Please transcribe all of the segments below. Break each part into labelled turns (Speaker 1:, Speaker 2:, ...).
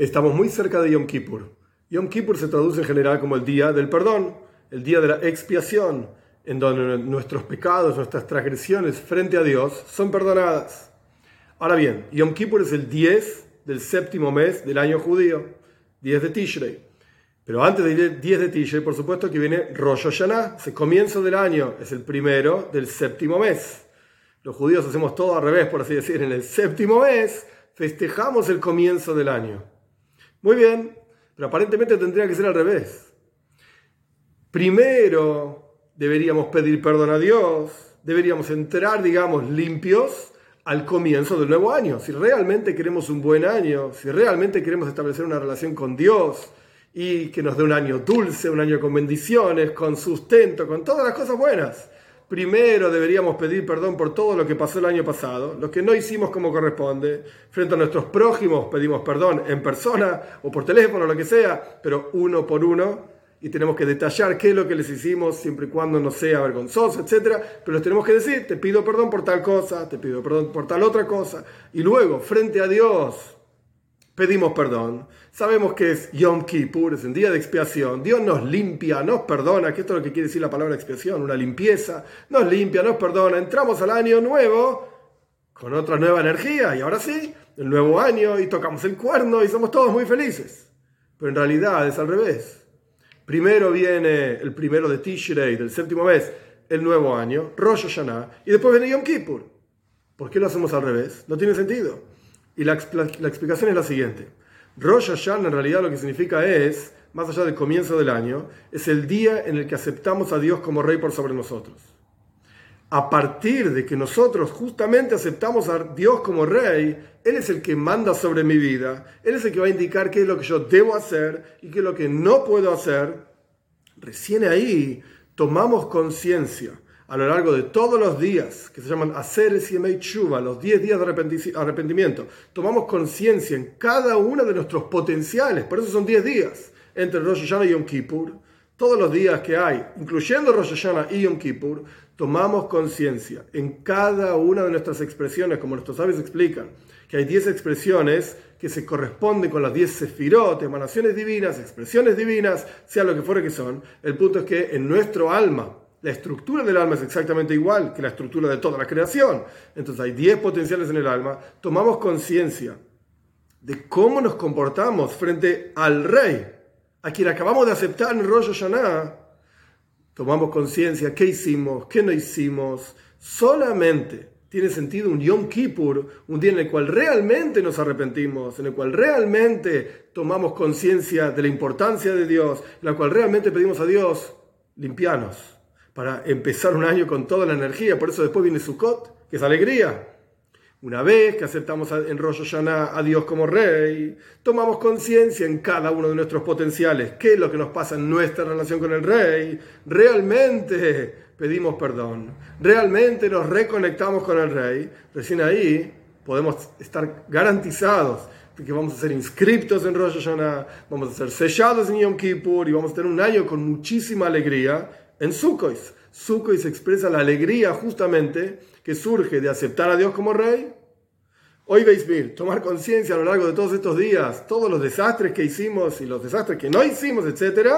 Speaker 1: Estamos muy cerca de Yom Kippur. Yom Kippur se traduce en general como el día del perdón, el día de la expiación, en donde nuestros pecados, nuestras transgresiones frente a Dios son perdonadas. Ahora bien, Yom Kippur es el 10 del séptimo mes del año judío, 10 de Tishrei. Pero antes del 10 de Tishrei, por supuesto que viene Rosh Hashanah, es el comienzo del año, es el primero del séptimo mes. Los judíos hacemos todo al revés, por así decir, en el séptimo mes festejamos el comienzo del año. Muy bien, pero aparentemente tendría que ser al revés. Primero deberíamos pedir perdón a Dios, deberíamos entrar, digamos, limpios al comienzo del nuevo año. Si realmente queremos un buen año, si realmente queremos establecer una relación con Dios y que nos dé un año dulce, un año con bendiciones, con sustento, con todas las cosas buenas Primero deberíamos pedir perdón por todo lo que pasó el año pasado, lo que no hicimos como corresponde. Frente a nuestros prójimos pedimos perdón en persona o por teléfono, lo que sea, pero uno por uno. Y tenemos que detallar qué es lo que les hicimos, siempre y cuando no sea vergonzoso, etc. Pero les tenemos que decir, te pido perdón por tal cosa, te pido perdón por tal otra cosa. Y luego, frente a Dios, pedimos perdón. Sabemos que es Yom Kippur, es un día de expiación. Dios nos limpia, nos perdona, que esto es lo que quiere decir la palabra expiación, una limpieza. Nos limpia, nos perdona. Entramos al año nuevo con otra nueva energía y ahora sí, el nuevo año y tocamos el cuerno y somos todos muy felices. Pero en realidad es al revés. Primero viene el primero de Tishrei, del séptimo mes, el nuevo año, Rosh Hashanah, y después viene Yom Kippur. ¿Por qué lo hacemos al revés? No tiene sentido. Y la, explicación es la siguiente. Rosh Hashanah en realidad lo que significa es, más allá del comienzo del año, es el día en el que aceptamos a Dios como rey por sobre nosotros. A partir de que nosotros justamente aceptamos a Dios como rey, Él es el que manda sobre mi vida, Él es el que va a indicar qué es lo que yo debo hacer y qué es lo que no puedo hacer. Recién ahí tomamos conciencia a lo largo de todos los días, que se llaman Aseres y Chuba, los 10 días de arrepentimiento, tomamos conciencia en cada uno de nuestros potenciales, por eso son 10 días, entre Rosh Hashanah y Yom Kippur, todos los días que hay, incluyendo Rosh Hashanah y Yom Kippur, tomamos conciencia en cada una de nuestras expresiones, como nuestros sabios explican, que hay 10 expresiones que se corresponden con las 10 sefirot, emanaciones divinas, expresiones divinas, sea lo que fuere que son. El punto es que en nuestro alma, la estructura del alma es exactamente igual que la estructura de toda la creación. Entonces hay 10 potenciales en el alma. Tomamos conciencia de cómo nos comportamos frente al rey, a quien acabamos de aceptar en Rosh Hashanah. Tomamos conciencia qué hicimos, qué no hicimos. Solamente tiene sentido un Yom Kippur, un día en el cual realmente nos arrepentimos, en el cual realmente tomamos conciencia de la importancia de Dios, en el cual realmente pedimos a Dios, limpianos para empezar un año con toda la energía. Por eso después viene Sukkot, que es alegría. Una vez que aceptamos en Rosh Hashanah a Dios como Rey, tomamos conciencia en cada uno de nuestros potenciales, qué es lo que nos pasa en nuestra relación con el Rey. Realmente pedimos perdón, realmente nos reconectamos con el Rey. Recién ahí podemos estar garantizados de que vamos a ser inscriptos en Rosh Hashanah, vamos a ser sellados en Yom Kippur y vamos a tener un año con muchísima alegría en Sukkot. Sukkot expresa la alegría justamente que surge de aceptar a Dios como rey. Hoy veis tomar conciencia a lo largo de todos estos días, todos los desastres que hicimos y los desastres que no hicimos, etc.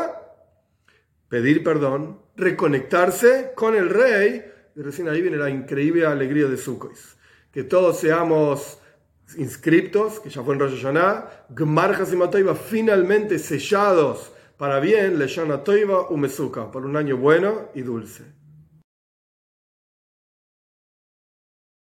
Speaker 1: Pedir perdón, reconectarse con el rey. Y recién ahí viene la increíble alegría de Sukkot. Que todos seamos inscriptos, que ya fue en Rosh Hashanah, Gmar Hasimatayva, finalmente sellados para bien, Leshana Toiva Umesuka, por un año bueno y dulce.